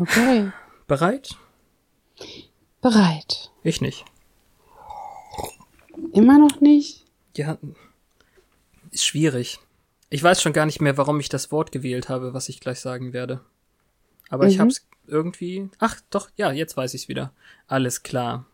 Okay. Bereit? Bereit. Ich nicht. Immer noch nicht? Ja, ist schwierig. Ich weiß schon gar nicht mehr, warum ich das Wort gewählt habe, was ich gleich sagen werde. Aber ich Mhm. hab's irgendwie. Ach, doch, ja, jetzt weiß ich's wieder. Alles klar.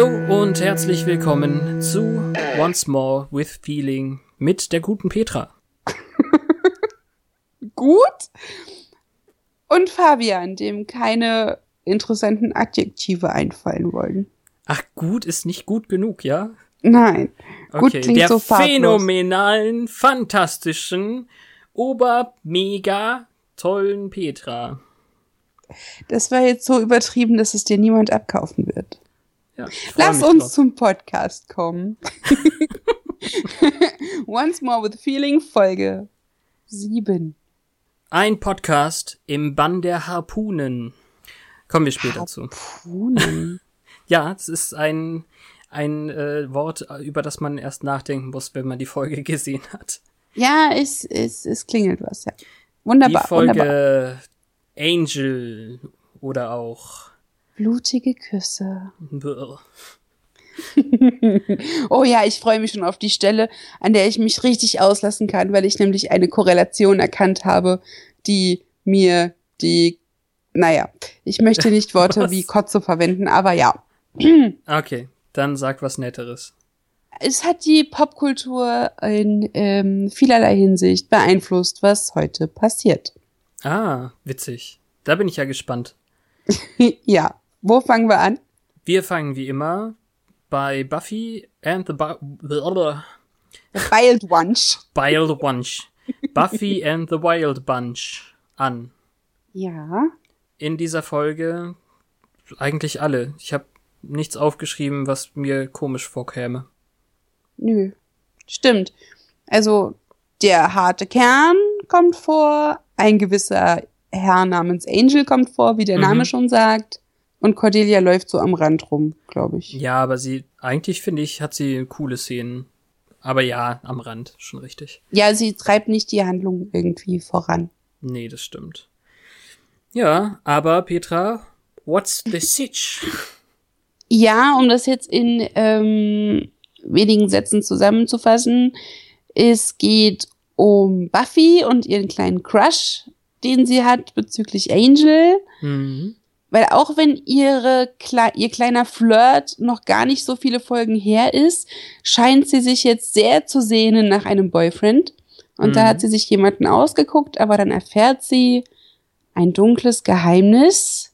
Hallo und herzlich willkommen zu Once More with Feeling mit der guten Petra. Gut. Und Fabian, dem keine interessanten Adjektive einfallen wollen. Ach, gut ist nicht gut genug, ja? Nein. Gut Okay, klingt der so farblos. phänomenalen, fantastischen, ober, mega tollen Petra. Das war jetzt so übertrieben, dass es dir niemand abkaufen wird. Ja, Lass uns drauf. zum Podcast kommen. Once More with Feeling, Folge 7. Ein Podcast im Bann der Harpunen. Kommen wir später zu. Punen. Ja, es ist ein, ein äh, Wort, über das man erst nachdenken muss, wenn man die Folge gesehen hat. ja, es, es, es klingelt was, ja. Wunderbar, die Folge wunderbar. Angel oder auch Blutige Küsse. Oh ja, ich freue mich schon auf die Stelle, an der ich mich richtig auslassen kann, weil ich nämlich eine Korrelation erkannt habe, die mir die, naja, ich möchte nicht Worte Was? wie Kotze verwenden, aber ja. Okay, dann sag was Netteres. Es hat die Popkultur in ähm, vielerlei Hinsicht beeinflusst, was heute passiert. Ah, witzig. Da bin ich ja gespannt. ja, wo fangen wir an? Wir fangen wie immer bei Buffy and the Brr. Wild Bunch. Wild Bunch. Buffy and the Wild Bunch an. Ja. In dieser Folge eigentlich alle. Ich habe nichts aufgeschrieben, was mir komisch vorkäme. Nö. Stimmt. Also, der harte Kern kommt vor, ein gewisser Herr namens Angel kommt vor, wie der Mhm. Name schon sagt. Und Cordelia läuft so am Rand rum, glaube ich. Ja, aber sie, eigentlich finde ich, hat sie coole Szenen. Aber ja, am Rand, schon richtig. Ja, sie treibt nicht die Handlung irgendwie voran. Nee, das stimmt. Ja, aber Petra, what's the sitch? Ja, um das jetzt in ähm, wenigen Sätzen zusammenzufassen, es geht um Buffy und ihren kleinen Crush, den sie hat bezüglich Angel. Mhm. Weil auch wenn ihre ihr kleiner Flirt noch gar nicht so viele Folgen her ist, scheint sie sich jetzt sehr zu sehnen nach einem Boyfriend. Und da Mhm. hat sie sich jemanden ausgeguckt, aber dann erfährt sie ein dunkles Geheimnis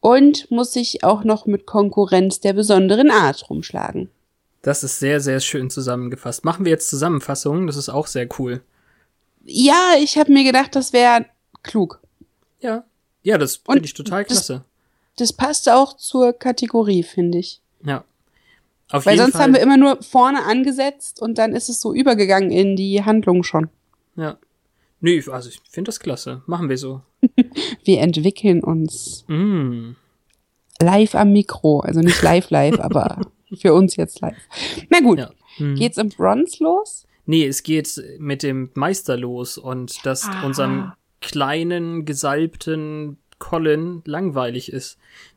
und muss sich auch noch mit Konkurrenz der besonderen Art rumschlagen. Das ist sehr, sehr schön zusammengefasst. Machen wir jetzt Zusammenfassungen, das ist auch sehr cool. Ja, ich habe mir gedacht, das wäre klug. Ja. Ja, das finde ich total klasse. Das passt auch zur Kategorie, finde ich. Ja. Auf Weil sonst Fall. haben wir immer nur vorne angesetzt und dann ist es so übergegangen in die Handlung schon. Ja. Nö, also ich finde das klasse. Machen wir so. Wir entwickeln uns Mm. live am Mikro. Also nicht live live, aber für uns jetzt live. Na gut, Ja. Hm. geht's im Bronze los? Nee, es geht mit dem Meister los und dass Ah. unserem kleinen, gesalbten Colin langweilig ist,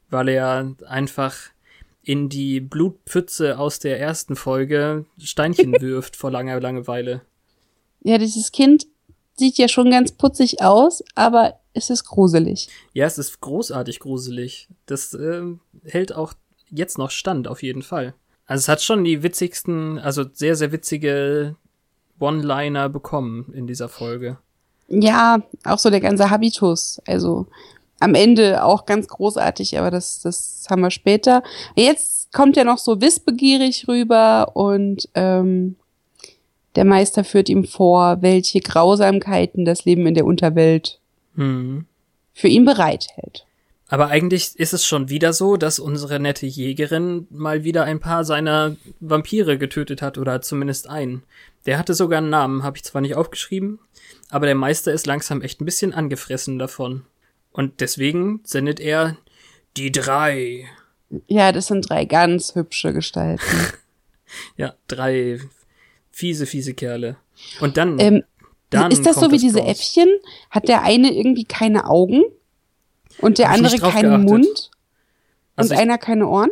weil er einfach in die Blutpfütze aus der ersten Folge Steinchen wirft vor langer Langeweile. Ja, dieses Kind sieht ja schon ganz putzig aus, aber es ist gruselig. Ja, es ist großartig gruselig. Das ähm, hält auch jetzt noch stand, auf jeden Fall. Also es hat schon die witzigsten, also sehr, sehr witzige One-Liner bekommen in dieser Folge. Ja, auch so der ganze Habitus. Also am Ende auch ganz großartig, aber das, das haben wir später. Jetzt kommt er noch so wissbegierig rüber und ähm, der Meister führt ihm vor, welche Grausamkeiten das Leben in der Unterwelt Hm. für ihn bereithält. Aber eigentlich ist es schon wieder so, dass unsere nette Jägerin mal wieder ein paar seiner Vampire getötet hat oder zumindest einen. Der hatte sogar einen Namen, habe ich zwar nicht aufgeschrieben, aber der Meister ist langsam echt ein bisschen angefressen davon. Und deswegen sendet er die drei. Ja, das sind drei ganz hübsche Gestalten. ja, drei fiese, fiese Kerle. Und dann. Ähm, dann ist das so wie diese raus. Äffchen? Hat der eine irgendwie keine Augen? Und der andere keinen Mund? Also und einer keine Ohren?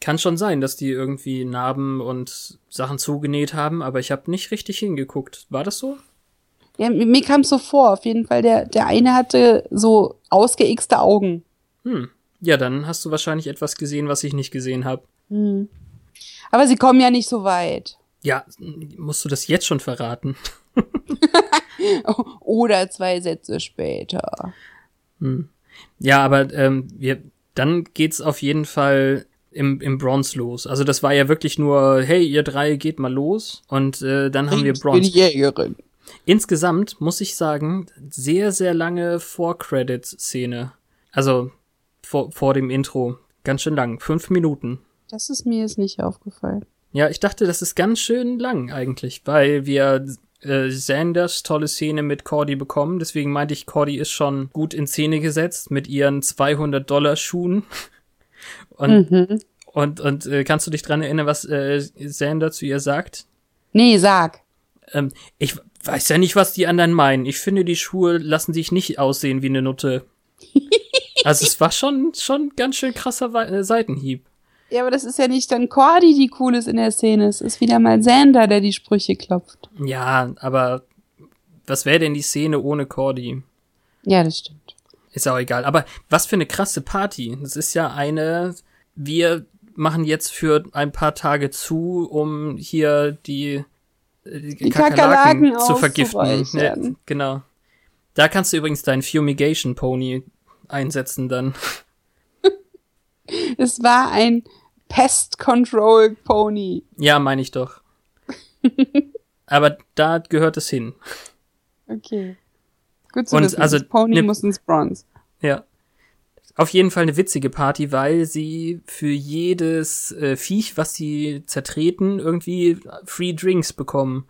Kann schon sein, dass die irgendwie Narben und Sachen zugenäht haben, aber ich habe nicht richtig hingeguckt. War das so? Ja, mir kam es so vor, auf jeden Fall. Der, der eine hatte so ausgeixte Augen. Hm. Ja, dann hast du wahrscheinlich etwas gesehen, was ich nicht gesehen habe. Hm. Aber sie kommen ja nicht so weit. Ja, musst du das jetzt schon verraten? Oder zwei Sätze später. Hm. Ja, aber ähm, wir, dann geht's auf jeden Fall im, im Bronze los. Also das war ja wirklich nur, hey, ihr drei geht mal los und äh, dann haben wir Bronze. Bin Jägerin. Insgesamt muss ich sagen, sehr, sehr lange Vor-Credits-Szene. Also vor, vor dem Intro. Ganz schön lang. Fünf Minuten. Das ist mir jetzt nicht aufgefallen. Ja, ich dachte, das ist ganz schön lang eigentlich, weil wir äh, Sanders tolle Szene mit Cordy bekommen. Deswegen meinte ich, Cordy ist schon gut in Szene gesetzt mit ihren 200 Dollar Schuhen. Und, mhm. und, und äh, kannst du dich dran erinnern, was äh, Sander zu ihr sagt? Nee, sag. Ähm, ich weiß ja nicht, was die anderen meinen. Ich finde, die Schuhe lassen sich nicht aussehen wie eine Nutte. also es war schon, schon ganz schön krasser äh, Seitenhieb. Ja, aber das ist ja nicht dann Cordy, die cool ist in der Szene. Es ist wieder mal Sander, der die Sprüche klopft. Ja, aber was wäre denn die Szene ohne Cordy? Ja, das stimmt. Ist auch egal. Aber was für eine krasse Party. Das ist ja eine, wir machen jetzt für ein paar Tage zu, um hier die, die, die Kakerlaken, Kakerlaken zu vergiften. Ja, genau. Da kannst du übrigens deinen Fumigation Pony einsetzen dann. es war ein Pest Control Pony. Ja, meine ich doch. Aber da gehört es hin. Okay. Gut zu Und wissen, also, das Pony ne, muss ins Bronze. Ja. Auf jeden Fall eine witzige Party, weil sie für jedes äh, Viech, was sie zertreten, irgendwie Free Drinks bekommen.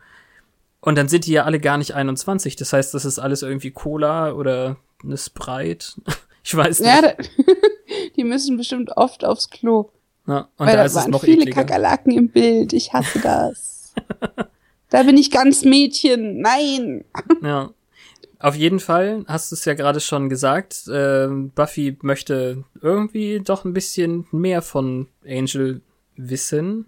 Und dann sind die ja alle gar nicht 21. Das heißt, das ist alles irgendwie Cola oder eine Sprite. ich weiß nicht. Ja, die müssen bestimmt oft aufs Klo. Ja, und Weil da, da ist waren es noch viele ekliger. Kakerlaken im Bild. Ich hasse das. da bin ich ganz Mädchen. Nein. ja. Auf jeden Fall hast du es ja gerade schon gesagt. Äh, Buffy möchte irgendwie doch ein bisschen mehr von Angel wissen.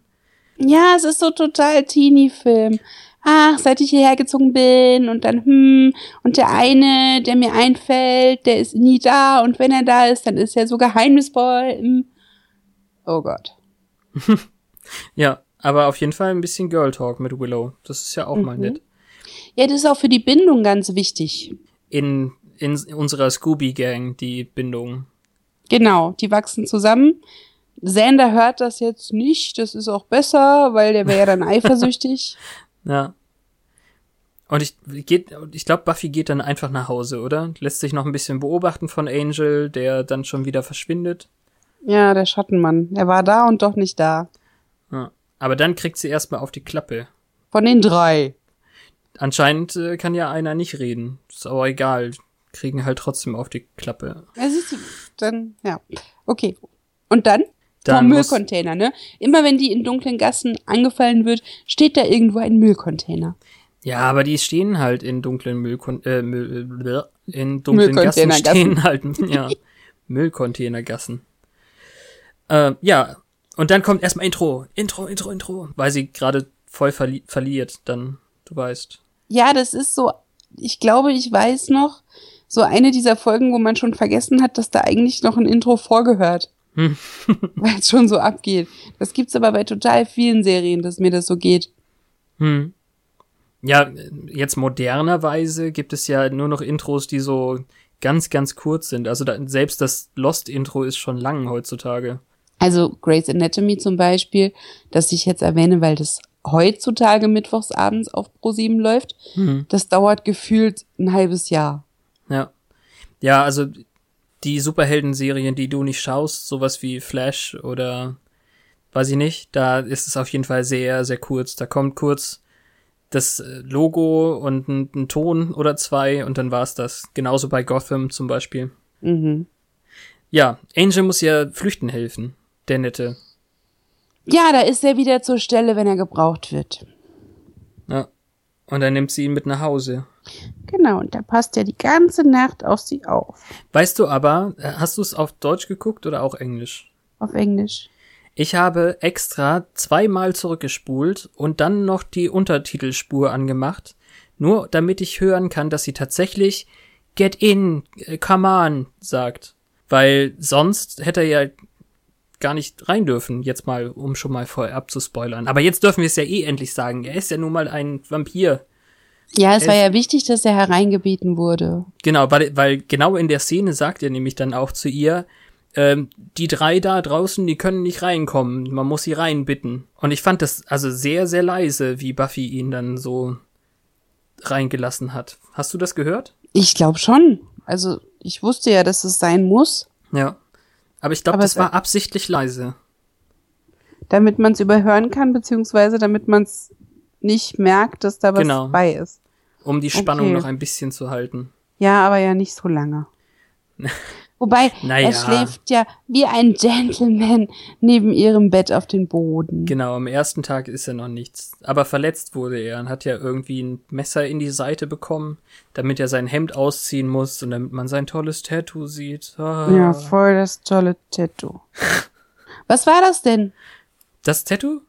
Ja, es ist so total Teenie-Film. Ach, seit ich hierher gezogen bin und dann, hm, und der eine, der mir einfällt, der ist nie da und wenn er da ist, dann ist er so geheimnisvoll. Hm. Oh Gott. ja, aber auf jeden Fall ein bisschen Girl Talk mit Willow. Das ist ja auch mhm. mal nett. Ja, das ist auch für die Bindung ganz wichtig. In, in unserer Scooby-Gang, die Bindung. Genau, die wachsen zusammen. Sander hört das jetzt nicht, das ist auch besser, weil der wäre ja dann eifersüchtig. Ja. Und ich, geht, ich glaube, Buffy geht dann einfach nach Hause, oder? Lässt sich noch ein bisschen beobachten von Angel, der dann schon wieder verschwindet. Ja, der Schattenmann. Er war da und doch nicht da. Ja. Aber dann kriegt sie erstmal auf die Klappe. Von den drei. Anscheinend äh, kann ja einer nicht reden. Ist aber egal. Kriegen halt trotzdem auf die Klappe. Du, dann, ja. Okay. Und dann? Dann Müllcontainer, ne? Immer wenn die in dunklen Gassen angefallen wird, steht da irgendwo ein Müllcontainer. Ja, aber die stehen halt in dunklen Müllkon äh, Müll, äh, in dunklen Gassen stehen halt ja Müllcontainergassen. Äh, ja, und dann kommt erstmal Intro, Intro, Intro, Intro, weil sie gerade voll verli verliert, dann, du weißt. Ja, das ist so, ich glaube, ich weiß noch, so eine dieser Folgen, wo man schon vergessen hat, dass da eigentlich noch ein Intro vorgehört. Hm. weil es schon so abgeht. Das gibt's aber bei total vielen Serien, dass mir das so geht. Hm. Ja, jetzt modernerweise gibt es ja nur noch Intros, die so ganz, ganz kurz sind. Also da, selbst das Lost-Intro ist schon lang heutzutage. Also Grey's Anatomy zum Beispiel, das ich jetzt erwähne, weil das heutzutage mittwochs abends auf Pro7 läuft, mhm. das dauert gefühlt ein halbes Jahr. Ja. Ja, also die Superhelden-Serien, die du nicht schaust, sowas wie Flash oder weiß ich nicht, da ist es auf jeden Fall sehr, sehr kurz. Da kommt kurz das äh, Logo und ein, ein Ton oder zwei und dann war's das. Genauso bei Gotham zum Beispiel. Mhm. Ja, Angel muss ja flüchten helfen, der Nette. Ja, da ist er wieder zur Stelle, wenn er gebraucht wird. Ja. Und dann nimmt sie ihn mit nach Hause. Genau, und da passt er die ganze Nacht auf sie auf. Weißt du aber, äh, hast du es auf Deutsch geguckt oder auch Englisch? Auf Englisch. Ich habe extra zweimal zurückgespult und dann noch die Untertitelspur angemacht, nur damit ich hören kann, dass sie tatsächlich Get in, come on sagt. Weil sonst hätte er ja gar nicht rein dürfen, jetzt mal, um schon mal vorab zu spoilern. Aber jetzt dürfen wir es ja eh endlich sagen. Er ist ja nun mal ein Vampir. Ja, es war Es- ja wichtig, dass er hereingebeten wurde. Genau, weil, weil genau in der Szene sagt er nämlich dann auch zu ihr, ähm, die drei da draußen, die können nicht reinkommen, man muss sie reinbitten. Und ich fand das also sehr, sehr leise, wie Buffy ihn dann so reingelassen hat. Hast du das gehört? Ich glaube schon. Also, ich wusste ja, dass es sein muss, Ja. Aber ich glaube, das es- war absichtlich leise. damit man es überhören kann, beziehungsweise damit man es nicht merkt, dass da was Genau. bei ist. Um die Spannung Okay. noch ein bisschen zu halten. Ja, aber ja nicht so lange. Wobei, Naja. er schläft ja wie ein Gentleman neben ihrem Bett auf den Boden. Genau, am ersten Tag ist er noch nichts. Aber verletzt wurde er und hat ja irgendwie ein Messer in die Seite bekommen, damit er sein Hemd ausziehen muss und damit man sein tolles Tattoo sieht. Ah. Ja, voll das tolle Tattoo. Was war das denn? Das Tattoo?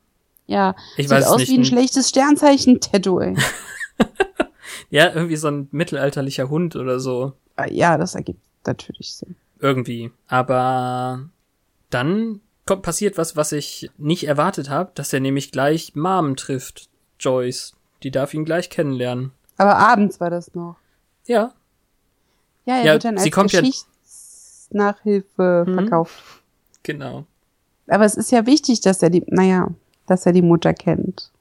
Ja, Ich sieht aus nicht. wie ein schlechtes Sternzeichen-Tattoo, ey. Ja, irgendwie so ein mittelalterlicher Hund oder so. Ja, das ergibt natürlich Sinn. Irgendwie. Aber dann kommt, passiert was, was ich nicht erwartet habe, dass er nämlich gleich Mom trifft, Joyce. Die darf ihn gleich kennenlernen. Aber abends war das noch. Ja, Ja, er Ja, wird dann als sie kommt ja- Geschichtsnachhilfe Mhm. verkauft. genau. Aber es ist ja wichtig, dass er die, naja, dass er die Mutter kennt.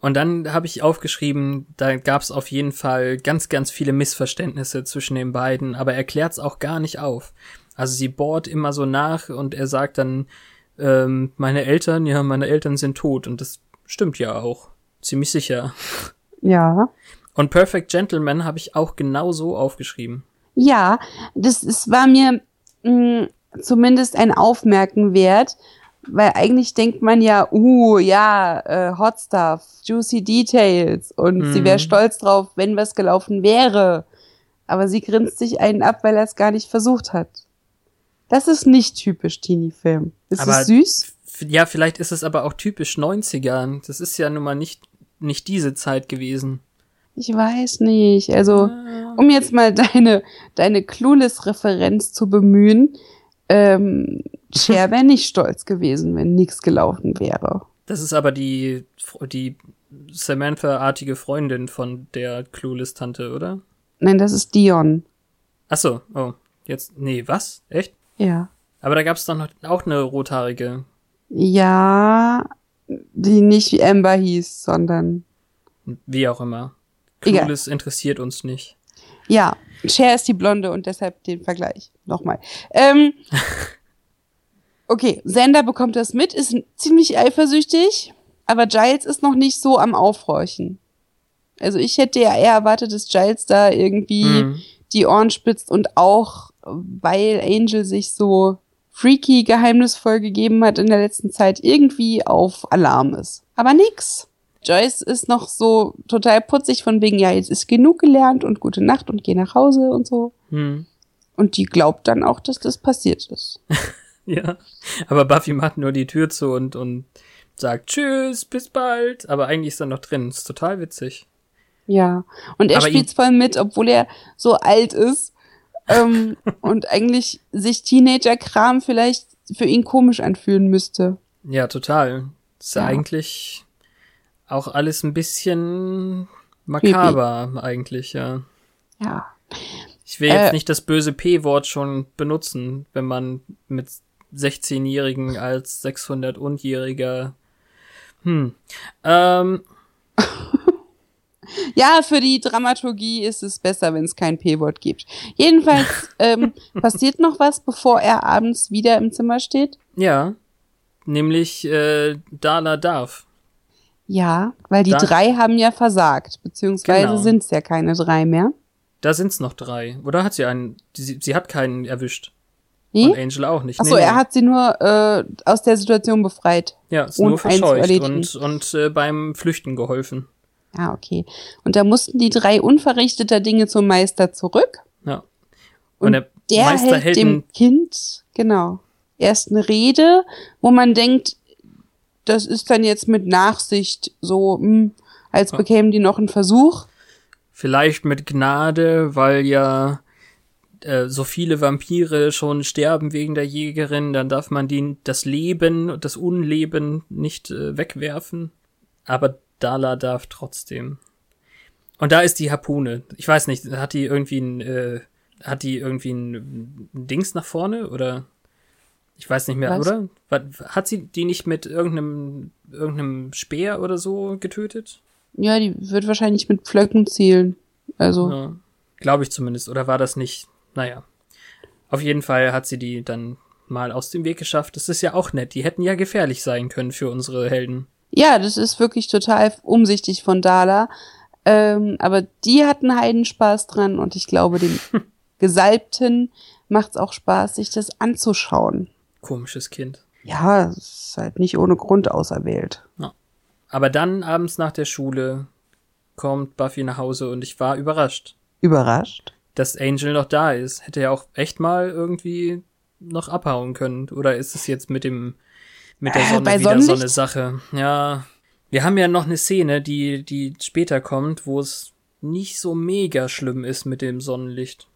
Und dann habe ich aufgeschrieben, da gab es auf jeden Fall ganz, ganz viele Missverständnisse zwischen den beiden, aber er klärt's auch gar nicht auf. Also sie bohrt immer so nach und er sagt dann, ähm, meine Eltern, ja, meine Eltern sind tot und das stimmt ja auch. Ziemlich sicher. Ja. Und Perfect Gentleman habe ich auch genau so aufgeschrieben. Ja, das ist, war mir mh, zumindest ein Aufmerken wert, weil eigentlich denkt man ja, uh, ja, äh, Hot Stuff, Juicy Details und sie wäre Mhm. stolz drauf, wenn was gelaufen wäre. Aber sie grinst sich einen ab, weil er es gar nicht versucht hat. Das ist nicht typisch Teenie-Film. Ist Aber- es süß? Ja, vielleicht ist es aber auch typisch 90er. Das ist ja nun mal nicht, nicht diese Zeit gewesen. Ich weiß nicht. Also, um jetzt mal deine, deine Clueless-Referenz zu bemühen, ähm, Cher wäre nicht stolz gewesen, wenn nichts gelaufen wäre. Das ist aber die, die Samantha-artige Freundin von der Clueless-Tante, oder? Nein, das ist Dion. Ach so, oh. Jetzt, nee, was? Echt? Ja. Aber da gab's doch noch auch eine rothaarige. Ja, die nicht wie Amber hieß, sondern Wie auch immer. Egal. Clueless interessiert uns nicht. ja, Cher ist die Blonde und deshalb den Vergleich. Nochmal. Ähm, okay, Sander bekommt das mit, ist ziemlich eifersüchtig, aber Giles ist noch nicht so am Aufhorchen. Also ich hätte ja eher erwartet, dass Giles da irgendwie Hm. die Ohren spitzt und auch, weil Angel sich so freaky geheimnisvoll gegeben hat in der letzten Zeit, irgendwie auf Alarm ist. Aber nix. Joyce ist noch so total putzig von wegen, ja, jetzt ist genug gelernt und gute Nacht und geh nach Hause und so. Hm. Und die glaubt dann auch, dass das passiert ist. Ja. Aber Buffy macht nur die Tür zu und, und sagt Tschüss, bis bald. Aber eigentlich ist er noch drin. Ist total witzig. Ja. Und er Aber spielt's voll mit, obwohl er so alt ist. ähm, und eigentlich sich Teenager-Kram vielleicht für ihn komisch anfühlen müsste. Ja, total. Ist ja. Ja. eigentlich auch alles ein bisschen makaber, eigentlich, ja. Ja. Ich will jetzt Äh. nicht das böse P-Wort schon benutzen, wenn man mit 16-Jährigen als 600-Unjähriger. Hm. Ähm, Ja, für die Dramaturgie ist es besser, wenn es kein P-Wort gibt. Jedenfalls ähm, passiert noch was, bevor er abends wieder im Zimmer steht. Ja, nämlich äh, Dala darf. Ja, weil die Da- drei haben ja versagt, beziehungsweise Genau. sind es ja keine drei mehr. Da sind's noch drei. Oder hat sie einen? Sie, sie hat keinen erwischt. Nee? Und Angel auch nicht. Achso, Nee, nee. er hat sie nur äh, aus der Situation befreit. ja, ist nur verscheucht und, und äh, beim Flüchten geholfen. Ah, okay. Und da mussten die drei unverrichteter Dinge zum Meister zurück. Ja. Und, der, der Meister hält hält dem Kind, genau, erst eine Rede, wo man denkt, das ist dann jetzt mit Nachsicht so, hm, als bekämen die noch einen Versuch. Vielleicht mit Gnade, weil ja äh, so viele Vampire schon sterben wegen der Jägerin, dann darf man die, das Leben und das Unleben nicht äh, wegwerfen. Aber Dala darf trotzdem. Und da ist die Harpune. Ich weiß nicht, hat die irgendwie ein, äh, hat die irgendwie ein, Dings nach vorne oder? Ich weiß nicht mehr, Was? oder? Hat sie die nicht mit irgendeinem, irgendeinem Speer oder so getötet? Ja, die wird wahrscheinlich mit Pflöcken zielen. Also, Ja, Glaube ich zumindest. Oder war das nicht? Naja. Auf jeden Fall hat sie die dann mal aus dem Weg geschafft. Das ist ja auch nett. Die hätten ja gefährlich sein können für unsere Helden. ja, das ist wirklich total umsichtig von Dala. Ähm, aber die hatten Heidenspaß dran und ich glaube, dem Gesalbten macht's auch Spaß, sich das anzuschauen. Komisches Kind. Ja, es ist halt nicht ohne Grund auserwählt. Aber dann abends nach der Schule kommt Buffy nach Hause und ich war überrascht, Überrascht? Dass Angel noch da ist. Hätte ja auch echt mal irgendwie noch abhauen können. Oder ist es jetzt mit dem mit der Äh, Sonne bei wieder so eine Sache? Ja. Wir haben ja noch eine Szene, die die später kommt, wo es nicht so mega schlimm ist mit dem Sonnenlicht.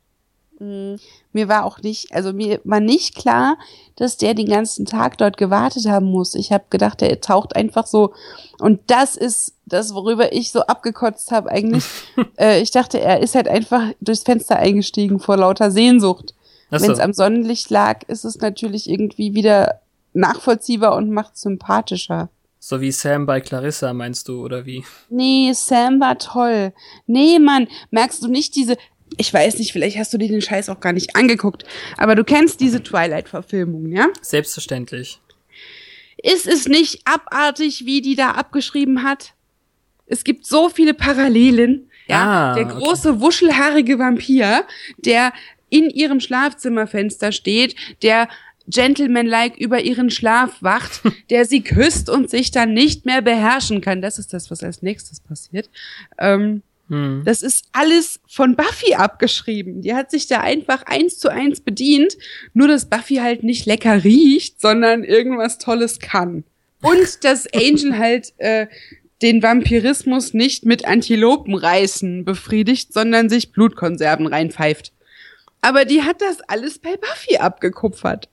Mir war auch nicht, also mir war nicht klar, dass der den ganzen Tag dort gewartet haben muss. Ich habe gedacht, der taucht einfach so. Und das ist das, worüber ich so abgekotzt habe eigentlich. äh, ich dachte, er ist halt einfach durchs Fenster eingestiegen vor lauter Sehnsucht. Ach Wenn so. es am Sonnenlicht lag, ist es natürlich irgendwie wieder nachvollziehbar und macht sympathischer. So wie Sam bei Clarissa, meinst du, oder wie? Nee, Sam war toll. Nee, Mann, merkst du nicht diese. Ich weiß nicht, vielleicht hast du dir den Scheiß auch gar nicht angeguckt, aber du kennst diese Twilight-Verfilmung, ja? Selbstverständlich. Ist es nicht abartig, wie die da abgeschrieben hat? Es gibt so viele Parallelen. Ja, Ah, der okay. große wuschelhaarige Vampir, der in ihrem Schlafzimmerfenster steht, der gentlemanlike über ihren Schlaf wacht, der sie küsst und sich dann nicht mehr beherrschen kann. Das ist das, was als nächstes passiert. Ähm, Hm. das ist alles von Buffy abgeschrieben. Die hat sich da einfach eins zu eins bedient, nur dass Buffy halt nicht lecker riecht, sondern irgendwas Tolles kann. Und dass Angel halt äh, den Vampirismus nicht mit Antilopenreißen befriedigt, sondern sich Blutkonserven reinpfeift. Aber die hat das alles bei Buffy abgekupfert.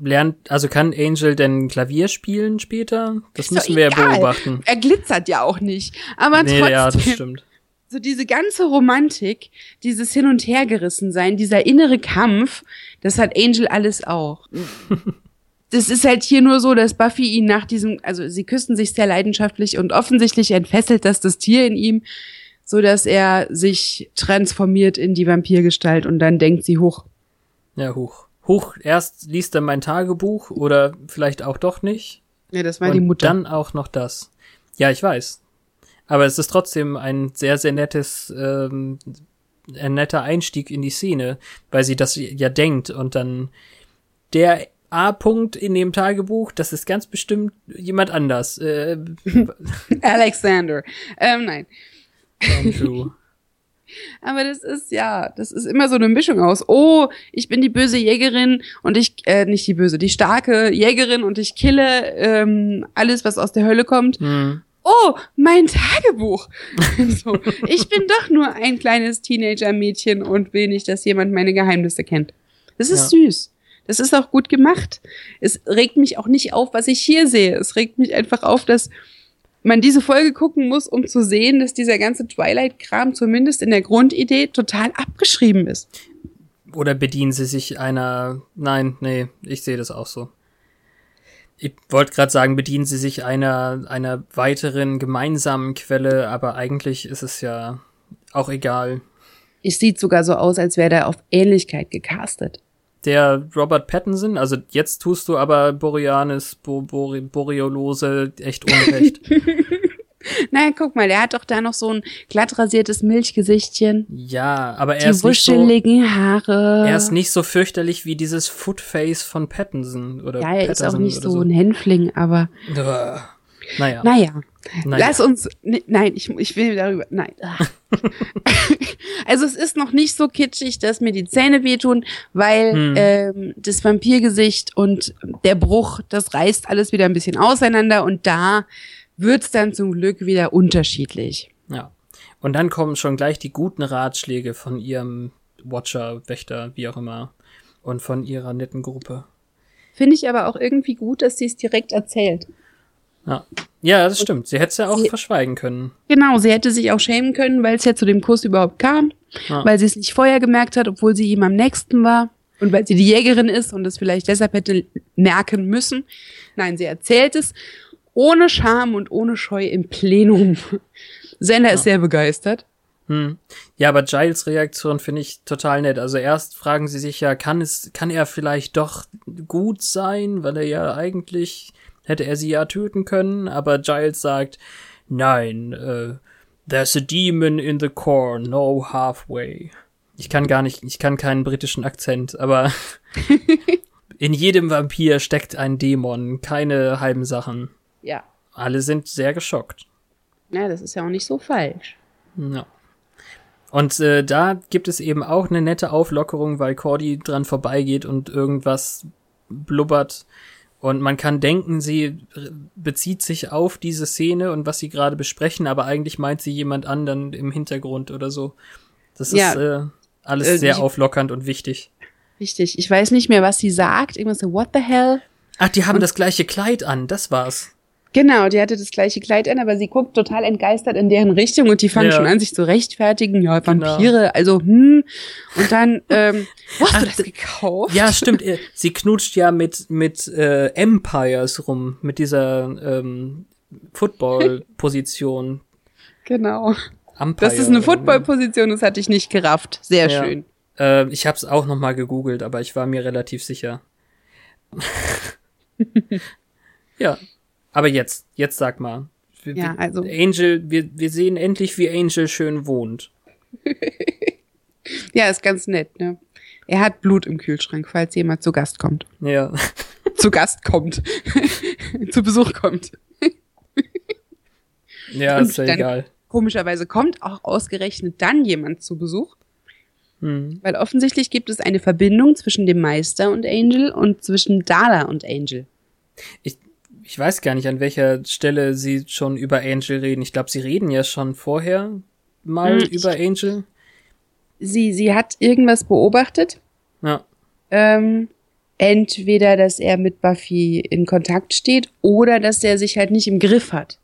Lernt, also kann Angel denn Klavier spielen später? Das Ist müssen wir ja beobachten. Er glitzert ja auch nicht. Aber Nee, trotzdem. ja, das stimmt. So diese ganze Romantik, dieses Hin- und Hergerissen sein, dieser innere Kampf, das hat Angel alles auch. Das ist halt hier nur so, dass Buffy ihn nach diesem, also sie küssen sich sehr leidenschaftlich und offensichtlich entfesselt das das Tier in ihm, so dass er sich transformiert in die Vampirgestalt und dann denkt sie hoch. Ja, hoch. Hoch, erst liest er mein Tagebuch oder vielleicht auch doch nicht. Ja, das war und die Mutter. dann auch noch das. Ja, ich weiß. Aber es ist trotzdem ein sehr, sehr nettes, ähm, ein netter Einstieg in die Szene, weil sie das ja denkt und dann der A-Punkt in dem Tagebuch, das ist ganz bestimmt jemand anders. Äh, Alexander. Ähm, nein. Andrew. Aber das ist ja, das ist immer so eine Mischung aus. Oh, ich bin die böse Jägerin und ich, äh, nicht die böse, die starke Jägerin und ich kille ähm, alles, was aus der Hölle kommt. hm. Oh, mein Tagebuch. so, ich bin doch nur ein kleines Teenager-Mädchen und will nicht, dass jemand meine Geheimnisse kennt. Das ist Ja. süß. Das ist auch gut gemacht. Es regt mich auch nicht auf, was ich hier sehe. Es regt mich einfach auf, dass man diese Folge gucken muss, um zu sehen, dass dieser ganze Twilight-Kram zumindest in der Grundidee total abgeschrieben ist. Oder bedienen sie sich einer. Nein, nee, ich sehe das auch so. Ich wollte gerade sagen, bedienen sie sich einer, einer weiteren gemeinsamen Quelle, aber eigentlich ist es ja auch egal. Es sieht sogar so aus, als wäre der auf Ähnlichkeit gecastet. Der Robert Pattinson, also jetzt tust du aber Boreanis, Bo Bore Boreolose echt unrecht. Naja, guck mal, der hat doch da noch so ein glatt rasiertes Milchgesichtchen. ja, aber er Die ist nicht so, wuscheligen Haare. er ist nicht so fürchterlich wie dieses Footface von Pattinson oder ja, er ist auch Patterson nicht oder so ein Hänfling, aber. Naja. naja. Naja. Lass uns, ne, nein, ich, ich will darüber, nein. Also es ist noch nicht so kitschig, dass mir die Zähne wehtun, weil Hm. ähm, das Vampirgesicht und der Bruch, das reißt alles wieder ein bisschen auseinander und da wird's dann zum Glück wieder unterschiedlich. Ja. Und dann kommen schon gleich die guten Ratschläge von ihrem Watcher, Wächter, wie auch immer. Und von ihrer netten Gruppe. Finde ich aber auch irgendwie gut, dass sie es direkt erzählt. Ja. Ja, das stimmt. Sie hätte es ja auch Sie- verschweigen können. Genau, sie hätte sich auch schämen können, weil es ja zu dem Kuss überhaupt kam, Ja. weil sie es nicht vorher gemerkt hat, obwohl sie ihm am nächsten war und weil sie die Jägerin ist und es vielleicht deshalb hätte merken müssen. Nein, sie erzählt es ohne Scham und ohne Scheu im Plenum. Sender ist sehr begeistert. Hm. Ja, aber Giles Reaktion finde ich total nett. Also erst fragen sie sich ja, kann es, kann er vielleicht doch gut sein, weil er ja eigentlich hätte er sie ja töten können, aber Giles sagt, nein, äh, there's a demon in the core, no halfway. Ich kann gar nicht, ich kann keinen britischen Akzent, aber in jedem Vampir steckt ein Dämon, keine halben Sachen. Ja. Alle sind sehr geschockt. Ja, das ist ja auch nicht so falsch. Ja. Und äh, da gibt es eben auch eine nette Auflockerung, weil Cordy dran vorbeigeht und irgendwas blubbert. Und man kann denken, sie bezieht sich auf diese Szene und was sie gerade besprechen, aber eigentlich meint sie jemand anderen im Hintergrund oder so. Das Ja. ist äh, alles Äh, sehr ich- auflockernd und wichtig. Richtig. Ich weiß nicht mehr, was sie sagt. Irgendwas so, what the hell? Ach, die haben das gleiche Kleid an, das war's. Genau, die hatte das gleiche Kleid an, aber sie guckt total entgeistert in deren Richtung und die fangen Ja. schon an, sich zu rechtfertigen. Ja, Genau. Vampire, also, hm. Und dann, ähm, wo hast du das gekauft? Ja, stimmt. äh, Sie knutscht ja mit, mit äh, Empires rum, mit dieser ähm, Football-Position. Genau. Umpire Das ist eine. Football-Position, das hatte ich nicht gerafft. Sehr Ja. schön. Äh, ich habe es auch noch mal gegoogelt, aber ich war mir relativ sicher. ja, aber jetzt, jetzt sag mal. Wir- Ja, also- Angel, wir, wir sehen endlich, wie Angel schön wohnt. Ja, ist ganz nett, ne? Er hat Blut im Kühlschrank, falls jemand zu Gast kommt. Ja, zu Gast kommt. zu Besuch kommt. ja, ist ja egal. Komischerweise kommt auch ausgerechnet dann jemand zu Besuch, Hm. weil offensichtlich gibt es eine Verbindung zwischen dem Meister und Angel und zwischen Dala und Angel. Ich, ich weiß gar nicht, an welcher Stelle sie schon über Angel reden. Ich glaube, sie reden ja schon vorher mal Hm, über Angel. Sie, sie hat irgendwas beobachtet. Ja, Ähm, entweder, dass er mit Buffy in Kontakt steht oder dass er sich halt nicht im Griff hat.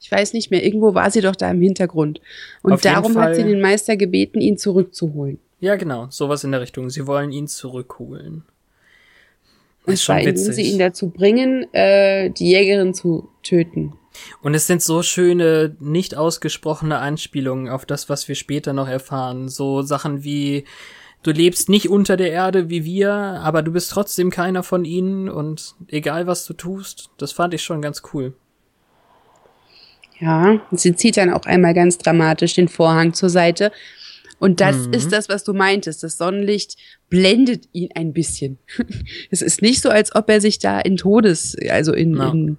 Ich weiß nicht mehr. Irgendwo war sie doch da im Hintergrund. Und Auf darum hat sie den Meister gebeten, ihn zurückzuholen. ja, genau, sowas in der Richtung. Sie wollen ihn zurückholen. Und zwar indem sie ihn dazu bringen, äh, die Jägerin zu töten. Und es sind so schöne, nicht ausgesprochene Anspielungen auf das, was wir später noch erfahren. So Sachen wie, du lebst nicht unter der Erde wie wir, aber du bist trotzdem keiner von ihnen und egal was du tust, das fand ich schon ganz cool. Ja, sie zieht dann auch einmal ganz dramatisch den Vorhang zur Seite. Und das Mhm. ist das, was du meintest. Das Sonnenlicht blendet ihn ein bisschen. es ist nicht so, als ob er sich da in Todes, also in, Ja. in,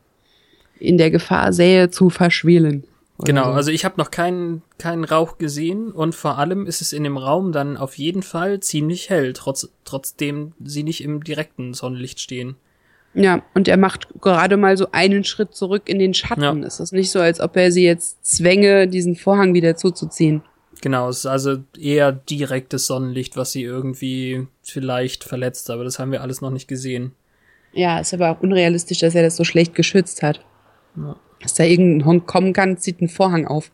in der Gefahr sähe, zu verschwelen. Genau, so. also ich habe noch keinen keinen Rauch gesehen und vor allem ist es in dem Raum dann auf jeden Fall ziemlich hell, trotz, trotzdem sie nicht im direkten Sonnenlicht stehen. Ja, und er macht gerade mal so einen Schritt zurück in den Schatten. Ja. Es ist nicht so, als ob er sie jetzt zwänge, diesen Vorhang wieder zuzuziehen. Genau, es ist also eher direktes Sonnenlicht, was sie irgendwie vielleicht verletzt, aber das haben wir alles noch nicht gesehen. Ja, ist aber auch unrealistisch, dass er das so schlecht geschützt hat. Ja. Dass da irgendein Honk kommen kann, zieht einen Vorhang auf.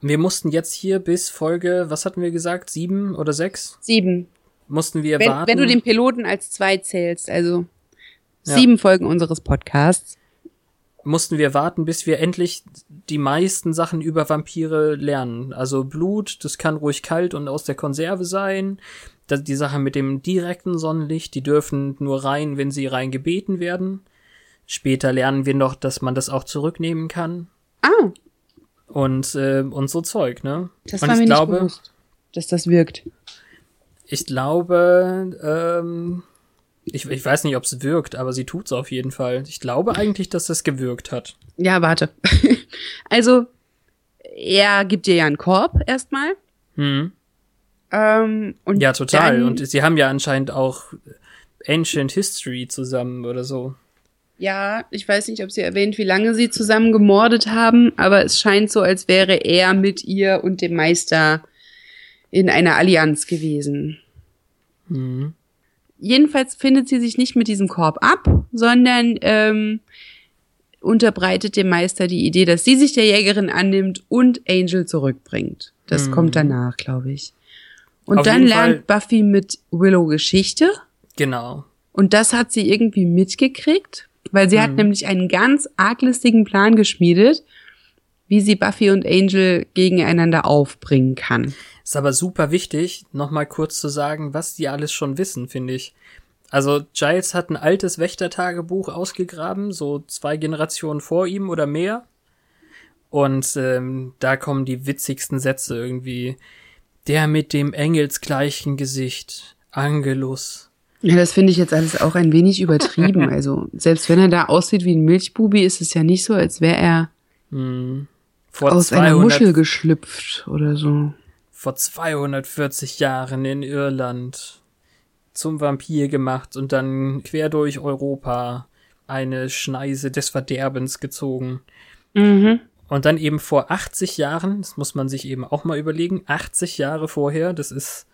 Wir mussten jetzt hier bis Folge, was hatten wir gesagt, sieben oder sechs? Sieben. Mussten wir Wenn, warten. wenn du den Piloten als zwei zählst, also Ja. Sieben Folgen unseres Podcasts. Mussten wir warten, bis wir endlich die meisten Sachen über Vampire lernen. Also Blut, das kann ruhig kalt und aus der Konserve sein. Die Sache mit dem direkten Sonnenlicht, die dürfen nur rein, wenn sie rein gebeten werden. Später lernen wir noch, dass man das auch zurücknehmen kann. Ah, Und, äh, und so Zeug, ne? das und war ich mir glaube, nicht bewusst, dass das wirkt. ich glaube, ähm, ich, ich weiß nicht, ob es wirkt, aber sie tut's auf jeden Fall. Ich glaube eigentlich, dass das gewirkt hat. Ja, warte. also, er gibt dir ja einen Korb erstmal. Hm. Ähm, und Ja, total. Und sie haben ja anscheinend auch Ancient History zusammen oder so. ja, ich weiß nicht, ob sie erwähnt, wie lange sie zusammen gemordet haben, aber es scheint so, als wäre er mit ihr und dem Meister in einer Allianz gewesen. Mhm. Jedenfalls findet sie sich nicht mit diesem Korb ab, sondern ähm, unterbreitet dem Meister die Idee, dass sie sich der Jägerin annimmt und Angel zurückbringt. Das Mhm. kommt danach, glaube ich. Und Auf dann lernt Buffy mit Willow Geschichte. Genau. Und das hat sie irgendwie mitgekriegt, weil sie hat Mhm. nämlich einen ganz arglistigen Plan geschmiedet, wie sie Buffy und Angel gegeneinander aufbringen kann. Ist aber super wichtig, nochmal kurz zu sagen, was die alles schon wissen, finde ich. Also Giles hat ein altes Wächtertagebuch ausgegraben, so zwei Generationen vor ihm oder mehr. Und ähm, da kommen die witzigsten Sätze irgendwie. Der mit dem engelsgleichen Gesicht, Angelus. Ja, das finde ich jetzt alles auch ein wenig übertrieben. Also, selbst wenn er da aussieht wie ein Milchbubi, ist es ja nicht so, als wäre er Hm. Aus einer 200, Muschel geschlüpft oder so. Vor 240 Jahren in Irland zum Vampir gemacht und dann quer durch Europa eine Schneise des Verderbens gezogen. Mhm. Und dann eben vor 80 Jahren, das muss man sich eben auch mal überlegen, 80 Jahre vorher, das ist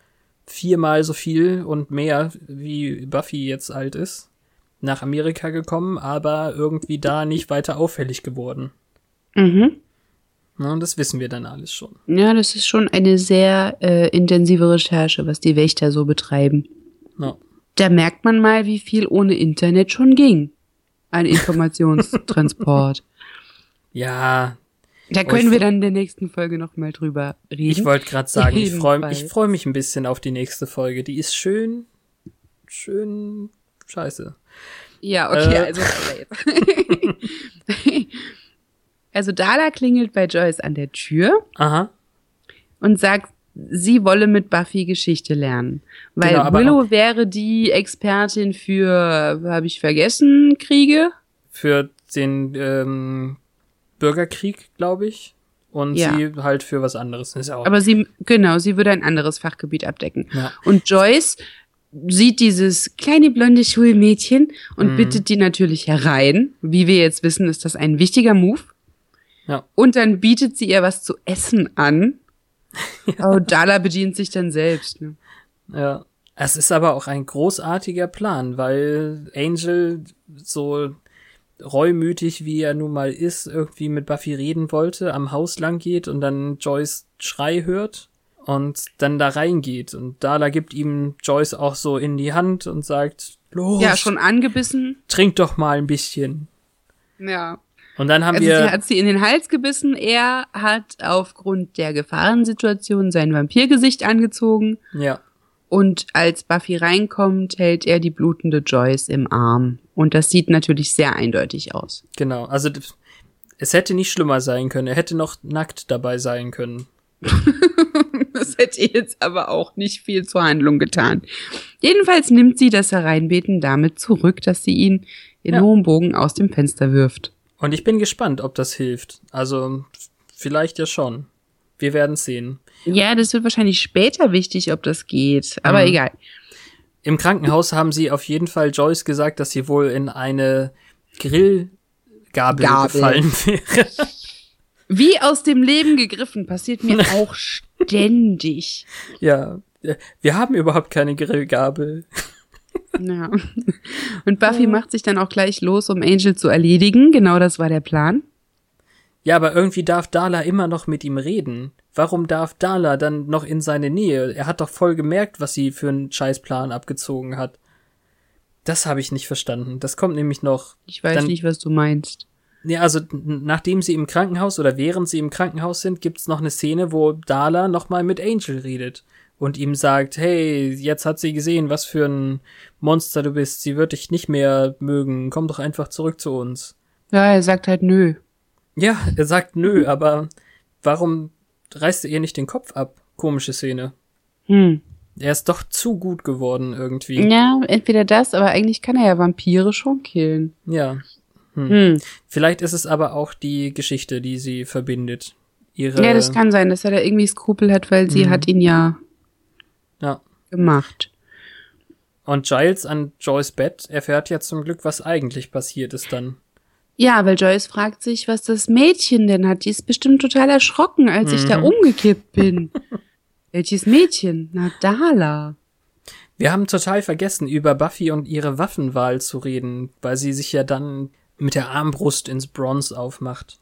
viermal so viel und mehr, wie Buffy jetzt alt ist, nach Amerika gekommen, aber irgendwie da nicht weiter auffällig geworden. Mhm. Na, und das wissen wir dann alles schon. Ja, das ist schon eine sehr äh, intensive Recherche, was die Wächter so betreiben. Ja. Da merkt man mal, wie viel ohne Internet schon ging. An Informationstransport. Ja, Da können ich- wir dann in der nächsten Folge noch mal drüber reden. ich wollte gerade sagen, ich freue ich freu mich ein bisschen auf die nächste Folge. Die ist schön, schön scheiße. Ja, okay, Äh. also. also Dala klingelt bei Joyce an der Tür Aha. und sagt, sie wolle mit Buffy Geschichte lernen. Weil Genau, Willow wäre die Expertin für, habe ich vergessen, Kriege. Für den ähm, Bürgerkrieg, glaube ich. Und Ja. sie halt für was anderes. Ist auch. Aber sie, genau, sie würde ein anderes Fachgebiet abdecken. Ja. Und Joyce sieht dieses kleine blonde Schulmädchen und Mhm. bittet die natürlich herein. Wie wir jetzt wissen, ist das ein wichtiger Move. Ja. Und dann bietet sie ihr was zu essen an. Oh, Dala bedient sich dann selbst. Ne? Ja. Es ist aber auch ein großartiger Plan, weil Angel so reumütig, wie er nun mal ist, irgendwie mit Buffy reden wollte, am Haus lang geht und dann Joyce Schrei hört und dann da reingeht. Und Dala gibt ihm Joyce auch so in die Hand und sagt, los, Ja, schon angebissen. trink doch mal ein bisschen. Ja. Und dann haben Also wir, sie hat sie in den Hals gebissen. Er hat aufgrund der Gefahrensituation sein Vampirgesicht angezogen. ja, Und als Buffy reinkommt, hält er die blutende Joyce im Arm. Und das sieht natürlich sehr eindeutig aus. genau. Also es hätte nicht schlimmer sein können. Er hätte noch nackt dabei sein können. Das hätte jetzt aber auch nicht viel zur Handlung getan. Jedenfalls nimmt sie das Hereinbeten damit zurück, dass sie ihn in Ja. hohem Bogen aus dem Fenster wirft. Und ich bin gespannt, ob das hilft. Also vielleicht ja schon. Wir werden sehen. Ja, das wird wahrscheinlich später wichtig, ob das geht. Aber Mhm. egal. Im Krankenhaus haben sie auf jeden Fall Joyce gesagt, dass sie wohl in eine Grillgabel Gabel. gefallen wäre. Wie aus dem Leben gegriffen, passiert mir auch ständig. ja. Wir haben überhaupt keine Grillgabel. Ja. Und Buffy macht sich dann auch gleich los, um Angel zu erledigen. Genau das war der Plan. Ja, aber irgendwie darf Dala immer noch mit ihm reden. Warum darf Dala dann noch in seine Nähe? Er hat doch voll gemerkt, was sie für einen Scheißplan abgezogen hat. Das habe ich nicht verstanden. Das kommt nämlich noch. Ich weiß Dann- nicht, was du meinst. Ja, also nachdem sie im Krankenhaus oder während sie im Krankenhaus sind, gibt's noch eine Szene, wo Dala nochmal mit Angel redet und ihm sagt, hey, jetzt hat sie gesehen, was für ein Monster du bist. Sie wird dich nicht mehr mögen. Komm doch einfach zurück zu uns. Ja, er sagt halt nö. Ja, er sagt nö, aber warum reißt er ihr nicht den Kopf ab? Komische Szene. Hm. Er ist doch zu gut geworden irgendwie. Ja, entweder das, aber eigentlich kann er ja Vampire schon killen. Ja. Hm. Vielleicht ist es aber auch die Geschichte, die sie verbindet. Ihre, Ja, das kann sein, dass er da irgendwie Skrupel hat, weil sie Mhm. hat ihn ja. Gemacht. Und Giles an Joyce Bett erfährt ja zum Glück, was eigentlich passiert ist dann. Ja, weil Joyce fragt sich, was das Mädchen denn hat. Die ist bestimmt total erschrocken, als ich da Mhm. umgekippt bin. Welches Mädchen? Na, Dala. Wir haben total vergessen, über Buffy und ihre Waffenwahl zu reden, weil sie sich ja dann mit der Armbrust ins Bronze aufmacht.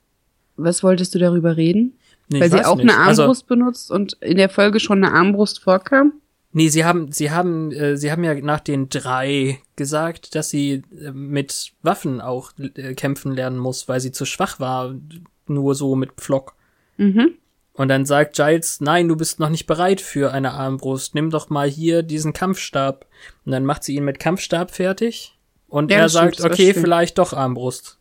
Was wolltest du darüber reden? Nee, weil sie auch nicht. eine Also, Armbrust benutzt und in der Folge schon eine Armbrust vorkam? Nee, sie haben, sie haben, äh, sie haben ja nach den drei gesagt, dass sie äh, mit Waffen auch äh, kämpfen lernen muss, weil sie zu schwach war, nur so mit Pflock. Mhm. Und dann sagt Giles, nein, du bist noch nicht bereit für eine Armbrust. Nimm doch mal hier diesen Kampfstab. Und dann macht sie ihn mit Kampfstab fertig. Und Ja, er stimmt, sagt, war okay, vielleicht doch Armbrust.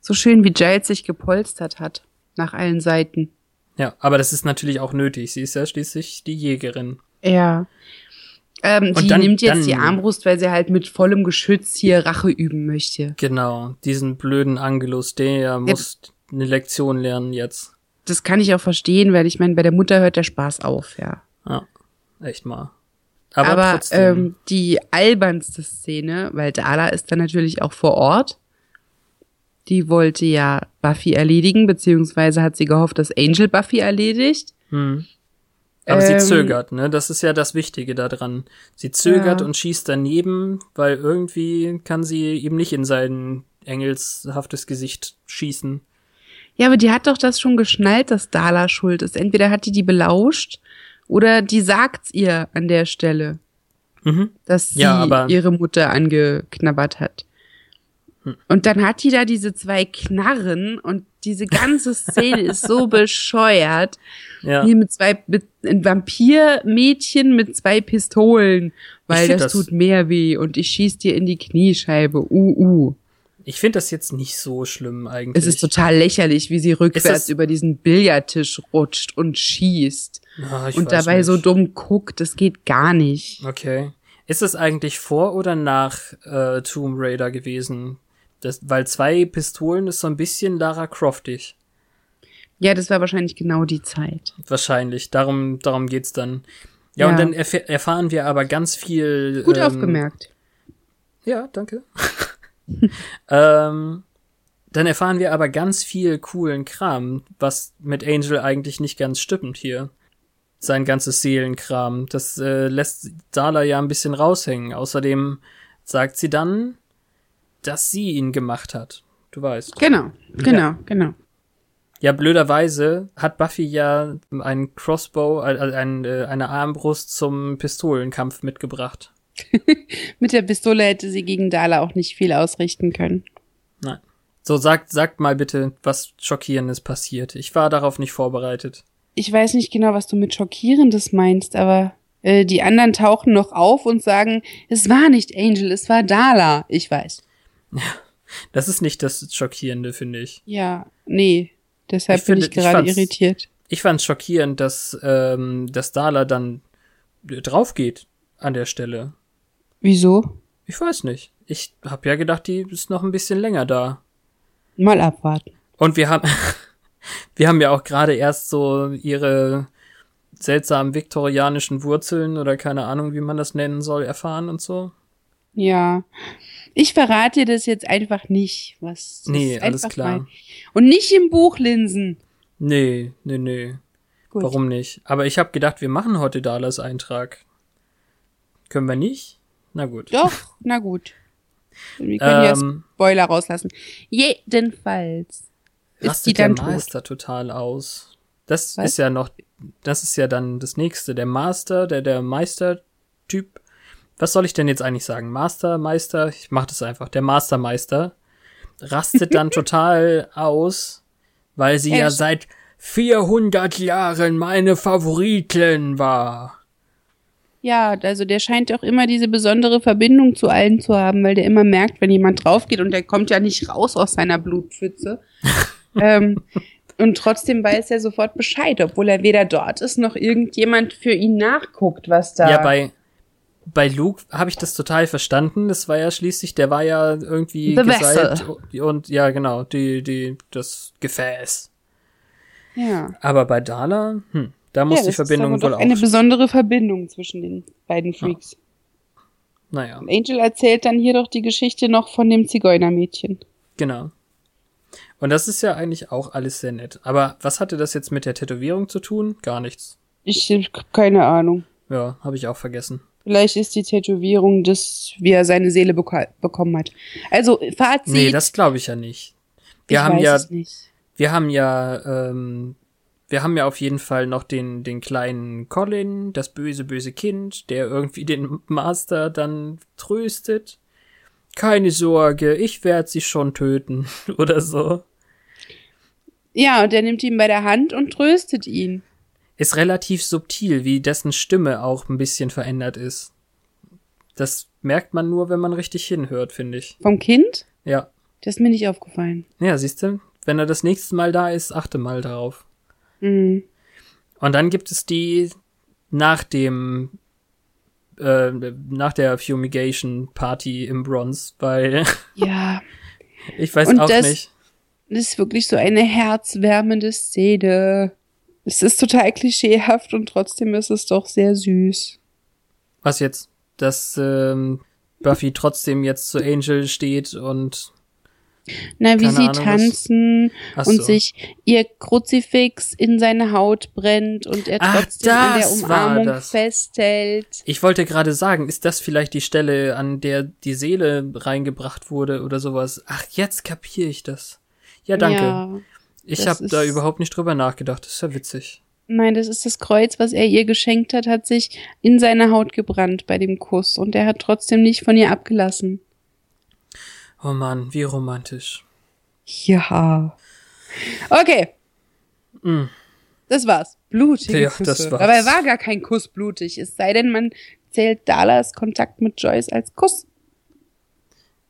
So schön, wie Giles sich gepolstert hat. Nach allen Seiten. Ja, aber das ist natürlich auch nötig. Sie ist ja schließlich die Jägerin. Ja. Ähm, Und die dann- nimmt jetzt dann- die Armbrust, weil sie halt mit vollem Geschütz hier Rache üben möchte. Genau, diesen blöden Angelus, der muss eine Lektion lernen jetzt. Das kann ich auch verstehen, weil ich meine, bei der Mutter hört der Spaß auf, ja. Ja, echt mal. Aber, Aber, trotzdem. ähm, die albernste Szene, weil Dala ist dann natürlich auch vor Ort. Die wollte ja Buffy erledigen, beziehungsweise hat sie gehofft, dass Angel Buffy erledigt. hm. Aber sie ähm, zögert, ne? Das ist ja das Wichtige daran. Sie zögert Ja. und schießt daneben, weil irgendwie kann sie ihm nicht in sein engelshaftes Gesicht schießen. Ja, aber die hat doch das schon geschnallt, dass Dala schuld ist. Entweder hat die die belauscht oder die sagt's ihr an der Stelle, Mhm. dass sie Ja, aber- Hm. ihre Mutter angeknabbert hat. Und dann hat die da diese zwei Knarren und diese ganze Szene ist so bescheuert. Ja. Hier mit zwei, mit ein Vampirmädchen mit zwei Pistolen, weil das, das- tut mehr weh und ich schieß dir in die Kniescheibe. Uh, uh. Ich finde das jetzt nicht so schlimm eigentlich. Es ist total lächerlich, wie sie rückwärts über diesen Billardtisch rutscht und schießt Ah, und dabei nicht. so dumm guckt. Das geht gar nicht. Okay. Ist es eigentlich vor oder nach äh, Tomb Raider gewesen? Das, weil zwei Pistolen ist so ein bisschen Lara Croftig. Ja, das war wahrscheinlich genau die Zeit. Wahrscheinlich. Darum, darum geht's dann. Ja, Ja. und dann erf erfahren wir aber ganz viel. Gut ähm, aufgemerkt. Ja, danke. ähm, dann erfahren wir aber ganz viel coolen Kram, was mit Angel eigentlich nicht ganz stimmt hier. Sein ganzes Seelenkram. Das äh, lässt Dala ja ein bisschen raushängen. Außerdem sagt sie dann, dass sie ihn gemacht hat. Du weißt. Genau, genau, genau. Ja, blöderweise hat Buffy ja einen Crossbow, äh, äh, ein, äh, eine Armbrust zum Pistolenkampf mitgebracht. Mit der Pistole hätte sie gegen Dala auch nicht viel ausrichten können. Nein. So, sagt, sagt mal bitte, was Schockierendes passiert. Ich war darauf nicht vorbereitet. Ich weiß nicht genau, was du mit Schockierendes meinst, aber äh, die anderen tauchen noch auf und sagen, es war nicht Angel, es war Dala. Ich weiß. Das ist nicht das Schockierende, finde ich. Ja, nee. Deshalb Ich bin finde- ich ich gerade fand's- irritiert. Ich fand schockierend, dass, ähm, dass Dala dann äh, drauf geht an der Stelle. Wieso? Ich weiß nicht. Ich hab ja gedacht, die ist noch ein bisschen länger da. Mal abwarten. Und wir haben, wir haben ja auch gerade erst so ihre seltsamen viktorianischen Wurzeln oder keine Ahnung, wie man das nennen soll, erfahren und so. Ja. Ich verrate dir das jetzt einfach nicht. Was Nee, ist alles klar. mein- Und nicht im Buch linsen. Nee, nee, nee. Gut. Warum nicht? Aber ich habe gedacht, wir machen heute Dalas Eintrag. Können wir nicht? Na gut. Doch, na gut. Wir können ja Ähm, Spoiler rauslassen. Jedenfalls ist die rastet der dann tot. Meister total aus. Das Was? ist ja noch, das ist ja dann das nächste. Der Master, der, der Meistertyp, was soll ich denn jetzt eigentlich sagen? Master, Meister, ich mach das einfach. Der Mastermeister rastet dann total aus, weil sie Ja, ja seit 400 Jahren meine Favoritin war. Ja, also der scheint auch immer diese besondere Verbindung zu allen zu haben, weil der immer merkt, wenn jemand draufgeht und der kommt ja nicht raus aus seiner Blutpfütze. ähm, und trotzdem weiß er sofort Bescheid, obwohl er weder dort ist, noch irgendjemand für ihn nachguckt, was da. Ja, bei, bei Luke habe ich das total verstanden. Das war ja schließlich, der war ja irgendwie gesalbt und ja, genau, die, die, das Gefäß. ja. Aber bei Dala, hm, da muss ja, die Verbindung ist aber wohl doch eine auch. besondere Verbindung zwischen den beiden Freaks. Naja, Angel erzählt dann hier doch die Geschichte noch von dem Zigeunermädchen. genau. Und das ist ja eigentlich auch alles sehr nett. Aber was hatte das jetzt mit der Tätowierung zu tun? Gar nichts. Ich hab keine Ahnung. Ja, habe ich auch vergessen. Vielleicht ist die Tätowierung das, wie er seine Seele beko bekommen hat. Also, Fazit. Nee, das glaube ich ja nicht. Wir ich haben weiß ja, es nicht. wir haben ja, ähm, wir haben ja auf jeden Fall noch den, den kleinen Colin, das böse, böse Kind, der irgendwie den Master dann tröstet. Keine Sorge, ich werde sie schon töten oder so. Ja, und der nimmt ihn bei der Hand und tröstet ihn. Ist relativ subtil, wie dessen Stimme auch ein bisschen verändert ist. Das merkt man nur, wenn man richtig hinhört, finde ich. Vom Kind? Ja. Das ist mir nicht aufgefallen. Ja, siehst du, wenn er das nächste Mal da ist, achte mal darauf. Mhm. Und dann gibt es die nach dem äh, nach der Fumigation Party im Bronze, weil Ja, ich weiß Und auch das- nicht. das ist wirklich so eine herzwärmende Szene. Es ist total klischeehaft und trotzdem ist es doch sehr süß. Was jetzt, dass ähm, Buffy trotzdem jetzt zu Angel steht und Na, wie sie Ahnung, tanzen ach und so. sich ihr Kruzifix in seine Haut brennt und er Ach, trotzdem an der Umarmung festhält. Ich wollte gerade sagen, ist das vielleicht die Stelle, an der die Seele reingebracht wurde oder sowas? Ach, jetzt kapiere ich das. Ja, danke. Ja. Ich habe da überhaupt nicht drüber nachgedacht. Das ist ja witzig. Nein, das ist das Kreuz, was er ihr geschenkt hat, hat sich in seine Haut gebrannt bei dem Kuss und er hat trotzdem nicht von ihr abgelassen. Oh Mann, wie romantisch. Ja. Okay. Mm. Das war's. Blutige Ja, Küsse. das war's. Dabei war gar kein Kuss blutig, es sei denn, man zählt Dallas Kontakt mit Joyce als Kuss.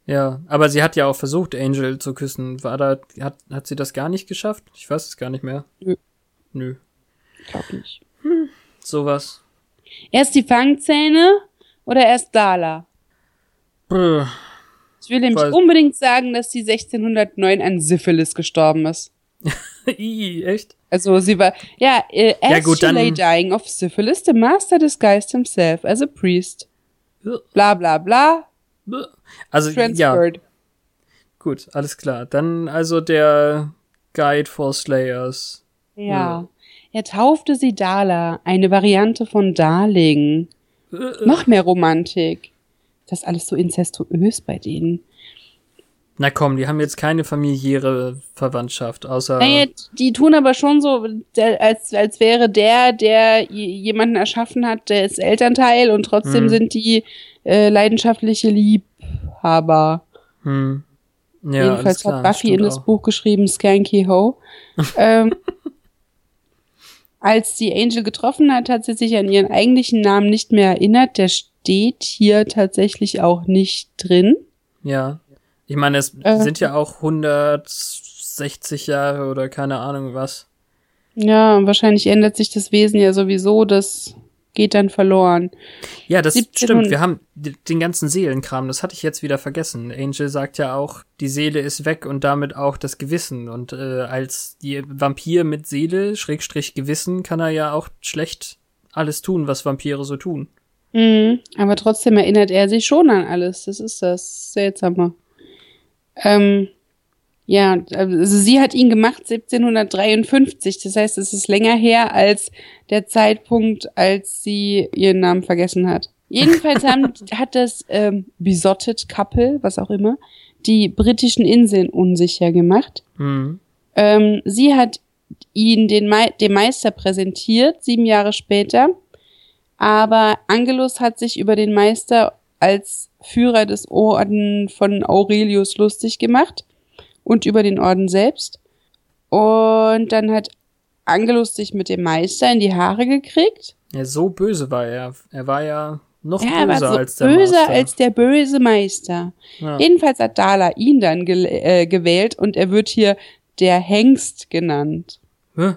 Ja, aber sie hat ja auch versucht, Angel zu küssen. War da, hat, hat sie das gar nicht geschafft? Ich weiß es gar nicht mehr. Nö. Nö. Glaub nicht. Sowas. Erst die Fangzähne oder erst Dala? Brr. Ich will nämlich unbedingt sagen, dass sie 1609 an Syphilis gestorben ist. Ih, echt? Also sie war, ja, äh, as Ja, gut, she dann- lay dying of syphilis, the master disguised himself as a priest. Bla bla bla, Also, ja, transferred. gut, alles klar. Dann also der Guide for Slayers. Ja. Ja. Er taufte sie Dala, eine Variante von Darling. Äh, Noch mehr Romantik. Das ist alles so inzestuös bei denen. Na komm, die haben jetzt keine familiäre Verwandtschaft, außer. Naja, die tun aber schon so, als, als wäre der, der jemanden erschaffen hat, der ist Elternteil und trotzdem Hm. sind die äh, leidenschaftliche Liebhaber. Hm. Ja, Jedenfalls klar, hat Buffy in das auch. Buch geschrieben, Skanky Ho. ähm, als sie Angel getroffen hat, hat sie sich an ihren eigentlichen Namen nicht mehr erinnert. Der steht hier tatsächlich auch nicht drin. Ja. Ich meine, es Äh. sind ja auch 160 Jahre oder keine Ahnung was. Ja, und wahrscheinlich ändert sich das Wesen ja sowieso, das geht dann verloren. Ja, das 1700 stimmt. Wir haben den ganzen Seelenkram, das hatte ich jetzt wieder vergessen. Angel sagt ja auch, die Seele ist weg und damit auch das Gewissen. Und äh, als die Vampir mit Seele, Schrägstrich Gewissen, kann er ja auch schlecht alles tun, was Vampire so tun. Mhm, aber trotzdem erinnert er sich schon an alles. Das ist das Seltsame. Ähm, ja, also sie hat ihn gemacht 1753. Das heißt, es ist länger her als der Zeitpunkt, als sie ihren Namen vergessen hat. Jedenfalls haben, hat das ähm, Besotted Couple, was auch immer, die britischen Inseln unsicher gemacht. Hm. Ähm, sie hat ihn den Mei dem Meister präsentiert, sieben Jahre später. Aber Angelus hat sich über den Meister als Führer des Orden von Aurelius lustig gemacht und über den Orden selbst. Und dann hat Angelus sich mit dem Meister in die Haare gekriegt. Ja, so böse war er. Er war ja noch Ja, er böser so als der böser Master. als der böse Meister. Ja. Jedenfalls hat Dala ihn dann gel- äh, gewählt und er wird hier der Hengst genannt. Hä?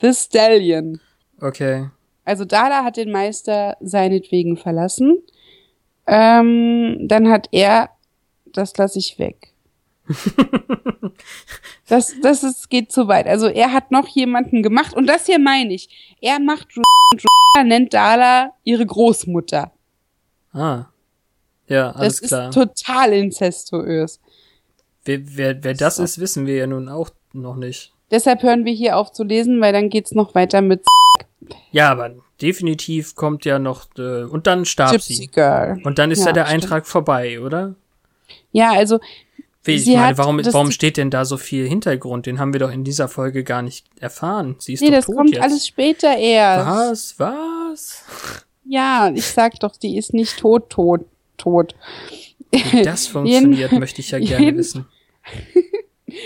The Stallion. Okay. Also Dala hat den Meister seinetwegen verlassen. Ähm, dann hat er, das lasse ich weg. das, das ist, geht zu weit. Also er hat noch jemanden gemacht und das hier meine ich. Er macht und nennt Dala ihre Großmutter. Ah. Ja, alles das klar. ist total inzestuös. Wer, wer, wer das So. ist, wissen wir ja nun auch noch nicht. Deshalb hören wir hier auf zu lesen, weil dann geht's noch weiter mit Ja, aber definitiv kommt ja noch, äh, und dann starb Gypsy sie. Girl. Und dann ist ja, Ja, der stimmt. Eintrag vorbei, oder? Ja, also ich Sie meine, hat warum, warum steht denn da so viel Hintergrund? Den haben wir doch in dieser Folge gar nicht erfahren. Sie ist nee, doch das tot kommt jetzt. alles später Was? erst. Was? Ja, ich sag doch, die ist nicht tot, tot, tot. Wie das funktioniert, möchte ich ja gerne wissen.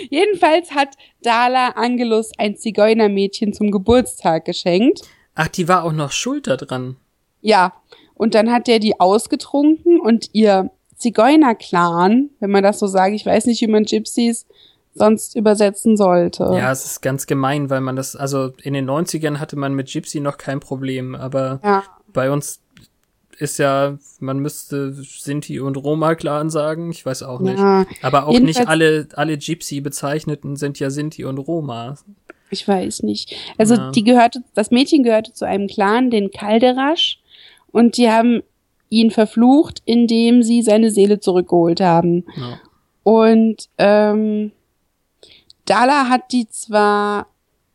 Jedenfalls hat Dala Angelus ein Zigeunermädchen zum Geburtstag geschenkt. Ach, die war auch noch schuld da dran. Ja, und dann hat er die ausgetrunken und ihr Zigeuner-Clan, wenn man das so sagt, ich weiß nicht, wie man Gypsies sonst übersetzen sollte. Ja, es ist ganz gemein, weil man das, also in den 90ern hatte man mit Gypsy noch kein Problem, aber Ja. bei uns ist ja, man müsste Sinti und Roma-Clan sagen, ich weiß auch nicht. Ja, Aber auch nicht alle, alle Gypsy-Bezeichneten sind ja Sinti und Roma. Ich weiß nicht. Also Ja. die gehörte, das Mädchen gehörte zu einem Clan, den Kalderasch, und die haben ihn verflucht, indem sie seine Seele zurückgeholt haben. Ja. Und ähm, Dala hat die zwar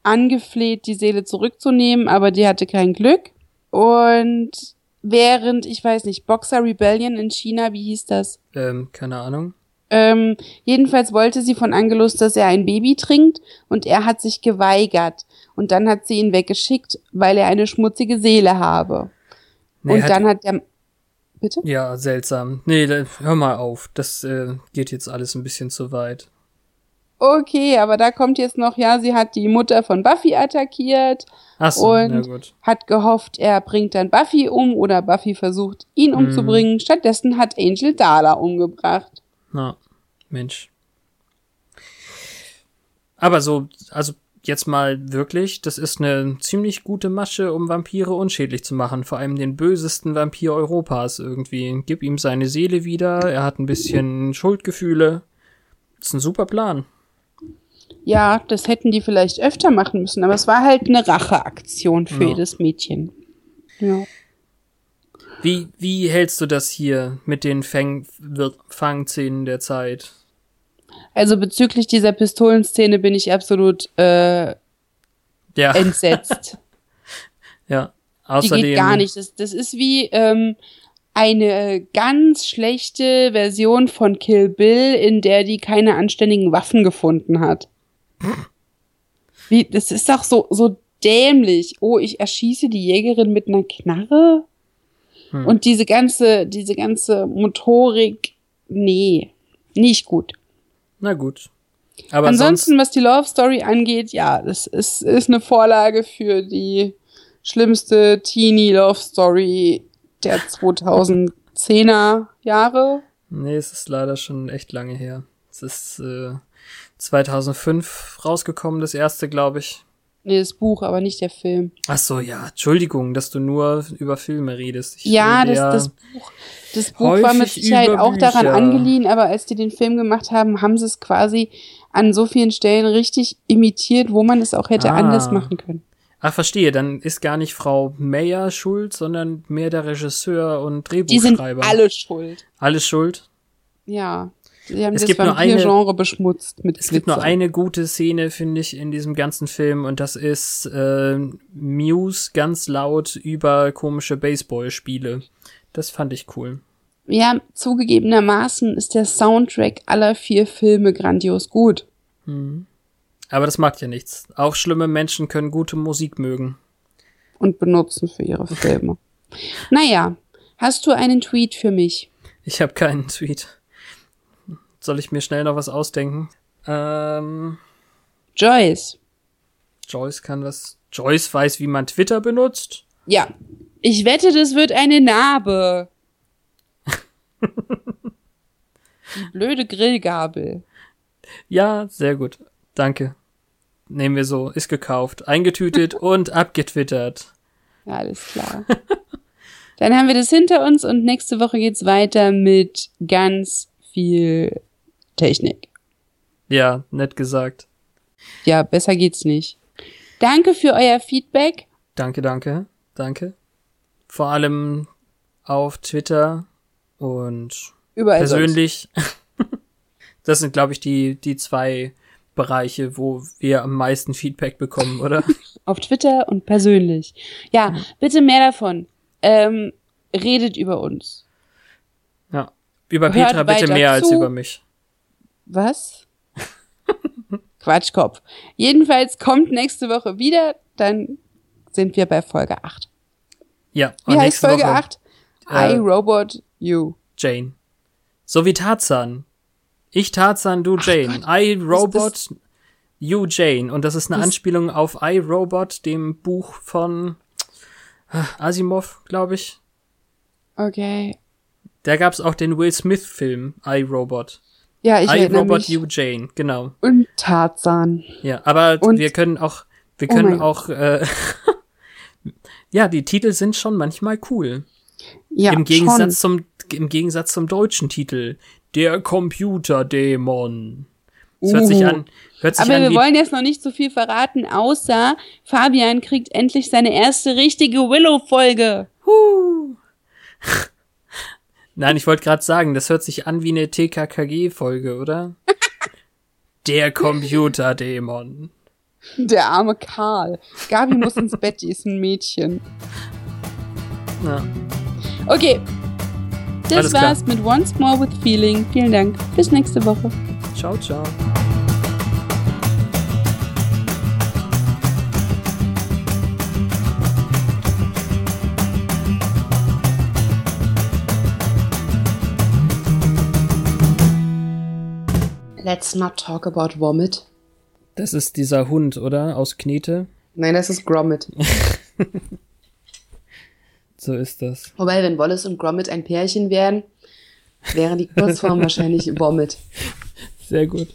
angefleht, die Seele zurückzunehmen, aber die hatte kein Glück. Und während, ich weiß nicht, Boxer Rebellion in China, wie hieß das? Ähm, keine Ahnung. Ähm, jedenfalls wollte sie von Angelus, dass er ein Baby trinkt und er hat sich geweigert. Und dann hat sie ihn weggeschickt, weil er eine schmutzige Seele habe. Nee, und hat- dann hat der... Bitte? Ja, seltsam. Nee, hör mal auf. Das äh, geht jetzt alles ein bisschen zu weit. Okay, aber da kommt jetzt noch, ja, sie hat die Mutter von Buffy attackiert, Ach so, Und- gut. hat gehofft, er bringt dann Buffy um oder Buffy versucht, ihn Mhm. umzubringen. Stattdessen hat Angel Dala umgebracht. Na, Mensch. Aber so, also jetzt mal wirklich, das ist eine ziemlich gute Masche, um Vampire unschädlich zu machen. Vor allem den bösesten Vampir Europas irgendwie. Gib ihm seine Seele wieder, er hat ein bisschen Schuldgefühle. Das ist ein super Plan. Ja, das hätten die vielleicht öfter machen müssen, aber es war halt eine Racheaktion für Ja. jedes Mädchen. Ja. Wie, wie hältst du das hier mit den Fang, Fangszenen der Zeit? Also bezüglich dieser Pistolenszene bin ich absolut äh, Ja, entsetzt. ja. Die Außerdem, geht gar nicht. Das, das ist wie ähm, eine ganz schlechte Version von Kill Bill, in der die keine anständigen Waffen gefunden hat. Wie, das ist doch so, so dämlich. Oh, ich erschieße die Jägerin mit einer Knarre? Hm. Und diese ganze, diese ganze Motorik, nee, nicht gut. Na gut. Aber Ansonsten, was die Love Story angeht, ja, das ist, ist eine Vorlage für die schlimmste Teenie Love Story der 2010er Jahre. Nee, es ist leider schon echt lange her. Es ist äh, 2005 rausgekommen, das erste, glaube ich. Nee, das Buch, aber nicht der Film. Ach so, ja, Entschuldigung, dass du nur über Filme redest. Ich Ja, das, das Buch, das Buch war mit Sicherheit auch daran angeliehen, aber als die den Film gemacht haben, haben sie es quasi an so vielen Stellen richtig imitiert, wo man es auch hätte Ah. anders machen können. Ach, verstehe, dann ist gar nicht Frau Meyer schuld, sondern mehr der Regisseur und Die sind Drehbuchschreiber. alle schuld. Alles schuld. Ja. Sie haben Es das gibt nur eine- Vampir-Genre beschmutzt mit Es gibt nur Glitzer. eine gute Szene, finde ich, in diesem ganzen Film und das ist äh, Muse ganz laut über komische Baseballspiele. Das fand ich cool. Ja, zugegebenermaßen ist der Soundtrack aller vier Filme grandios gut. Aber das macht ja nichts. Auch schlimme Menschen können gute Musik mögen. und benutzen für ihre Filme. naja, hast du einen Tweet für mich? Ich habe keinen Tweet. Soll ich mir schnell noch was ausdenken? Ähm, Joyce. Joyce kann was. Joyce weiß, wie man Twitter benutzt. Ja. Ich wette, das wird eine Narbe. Die blöde Grillgabel. Ja, sehr gut. Danke. Nehmen wir so. Ist gekauft, eingetütet und abgetwittert. Ja, alles klar. Dann haben wir das hinter uns und nächste Woche geht's weiter mit ganz viel Technik. Ja, nett gesagt. Ja, besser geht's nicht. Danke für euer Feedback. Danke, danke, danke. Vor allem auf Twitter und Überall persönlich. Das sind, glaube ich, die, die zwei Bereiche, wo wir am meisten Feedback bekommen, oder? Auf Twitter und persönlich. Ja, bitte mehr davon. Ähm, redet über uns. ja. Über Hört Petra bitte mehr als zu. über mich. Was? Quatschkopf. Jedenfalls kommt nächste Woche wieder, dann sind wir bei Folge 8. Ja, Wie heißt Folge Woche 8? Äh, I, Robot, You. Jane. So wie Tarzan. Ich Tarzan, du Jane. I, Robot, you Jane. Und das ist eine Anspielung auf I, Robot, dem Buch von äh, Asimov, glaube ich. Okay. Da gab's auch den Will Smith-Film I, Robot. Ja, ich I, erinnere Robot, mich. you Jane. Genau. Und Tarzan. Ja, aber Und- wir können auch, wir Oh können mein- auch, äh, ja, die Titel sind schon manchmal cool. Ja, Im schon. Gegensatz zum, im Gegensatz zum deutschen Titel. Der Computerdämon. Das hört sich an, hört sich Aber an wir wollen jetzt noch nicht so viel verraten, außer Fabian kriegt endlich seine erste richtige Willow-Folge. Huh. Nein, ich wollte gerade sagen, das hört sich an wie eine TKKG-Folge, oder? Der Computerdämon. Der arme Karl. Gabi muss ins Bett, die ist ein Mädchen. Ja. Okay. Das Alles klar. war's mit Once More with Feeling. Vielen Dank. Bis nächste Woche. Ciao, ciao. Let's not talk about Vomit. Das ist dieser Hund, oder? Aus Knete. Nein, das ist Gromit. So ist das. Wobei, wenn Wallace und Gromit ein Pärchen wären, wäre die Kurzform wahrscheinlich Vomit. Sehr gut.